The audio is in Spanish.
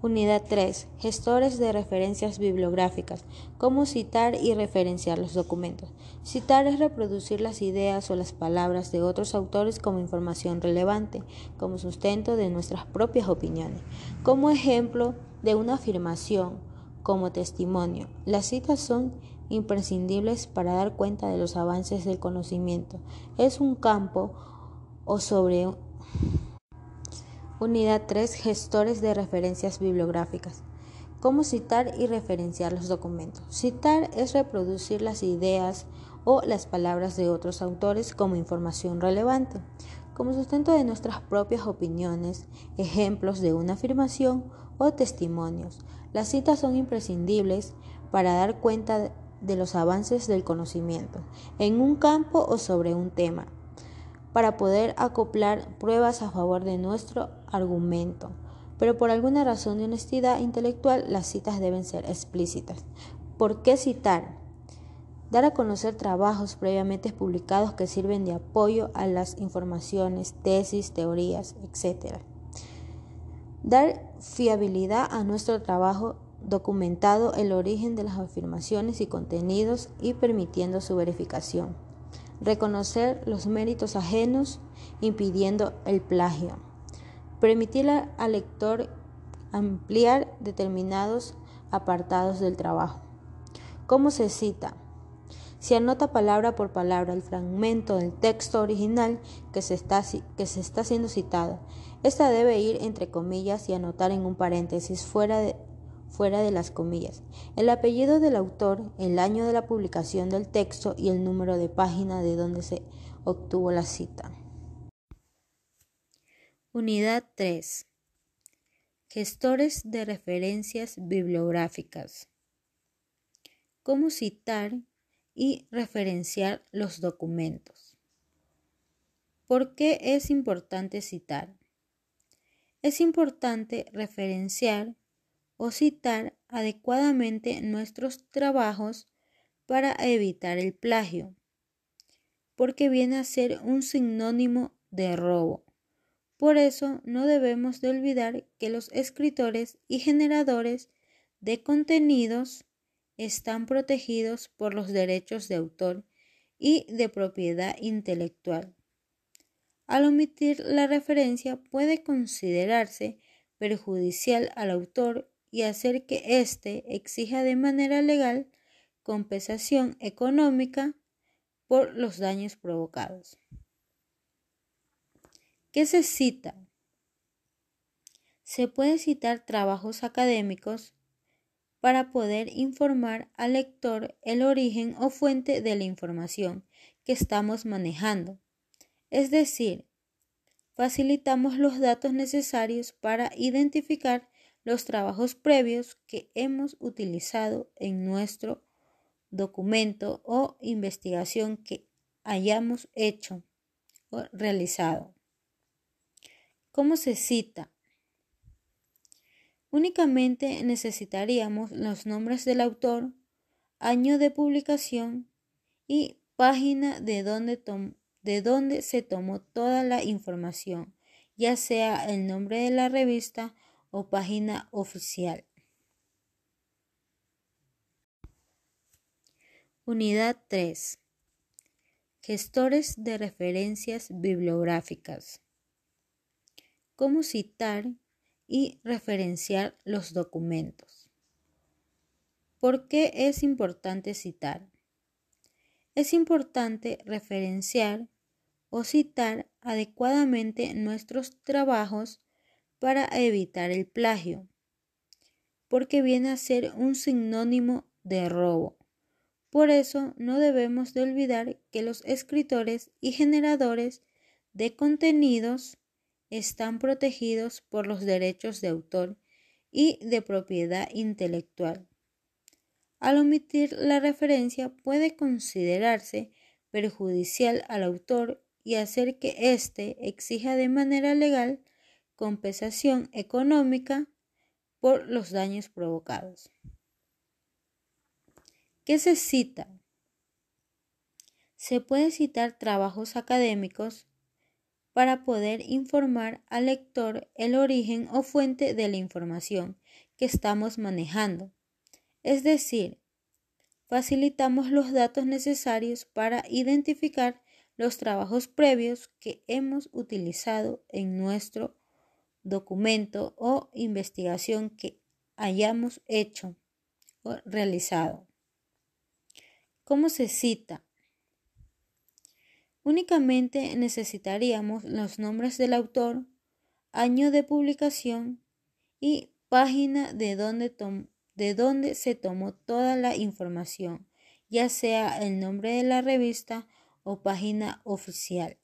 Unidad 3. Gestores de referencias bibliográficas. Cómo citar y referenciar los documentos. Citar es reproducir las ideas o las palabras de otros autores como información relevante, como sustento de nuestras propias opiniones. Como ejemplo de una afirmación, como testimonio. Las citas son imprescindibles para dar cuenta de los avances del conocimiento. Es un campo o sobre Unidad 3. Gestores de referencias bibliográficas. Cómo citar y referenciar los documentos. Citar es reproducir las ideas o las palabras de otros autores como información relevante, como sustento de nuestras propias opiniones, ejemplos de una afirmación o testimonios. Las citas son imprescindibles para dar cuenta de los avances del conocimiento en un campo o sobre un tema para poder acoplar pruebas a favor de nuestro argumento. Pero por alguna razón de honestidad intelectual, las citas deben ser explícitas. ¿Por qué citar? Dar a conocer trabajos previamente publicados que sirven de apoyo a las informaciones, tesis, teorías, etc. Dar fiabilidad a nuestro trabajo documentado el origen de las afirmaciones y contenidos y permitiendo su verificación reconocer los méritos ajenos impidiendo el plagio, permitir al lector ampliar determinados apartados del trabajo. ¿Cómo se cita? Se anota palabra por palabra el fragmento del texto original que se está, que se está siendo citado. Esta debe ir entre comillas y anotar en un paréntesis fuera de, fuera de las comillas, el apellido del autor, el año de la publicación del texto y el número de página de donde se obtuvo la cita. Unidad 3. Gestores de referencias bibliográficas. ¿Cómo citar y referenciar los documentos? ¿Por qué es importante citar? Es importante referenciar o citar adecuadamente nuestros trabajos para evitar el plagio, porque viene a ser un sinónimo de robo. Por eso no debemos de olvidar que los escritores y generadores de contenidos están protegidos por los derechos de autor y de propiedad intelectual. Al omitir la referencia puede considerarse perjudicial al autor y hacer que éste exija de manera legal compensación económica por los daños provocados. ¿Qué se cita? Se puede citar trabajos académicos para poder informar al lector el origen o fuente de la información que estamos manejando. Es decir, facilitamos los datos necesarios para identificar los trabajos previos que hemos utilizado en nuestro documento o investigación que hayamos hecho o realizado. ¿Cómo se cita? Únicamente necesitaríamos los nombres del autor, año de publicación y página de donde, de donde se tomó toda la información, ya sea el nombre de la revista o página oficial. Unidad 3. Gestores de referencias bibliográficas. Cómo citar y referenciar los documentos. ¿Por qué es importante citar? Es importante referenciar o citar adecuadamente nuestros trabajos para evitar el plagio, porque viene a ser un sinónimo de robo. Por eso no debemos de olvidar que los escritores y generadores de contenidos están protegidos por los derechos de autor y de propiedad intelectual. Al omitir la referencia puede considerarse perjudicial al autor y hacer que éste exija de manera legal compensación económica por los daños provocados. ¿Qué se cita? Se puede citar trabajos académicos para poder informar al lector el origen o fuente de la información que estamos manejando. Es decir, facilitamos los datos necesarios para identificar los trabajos previos que hemos utilizado en nuestro documento o investigación que hayamos hecho o realizado. ¿Cómo se cita? Únicamente necesitaríamos los nombres del autor, año de publicación y página de donde, de donde se tomó toda la información, ya sea el nombre de la revista o página oficial.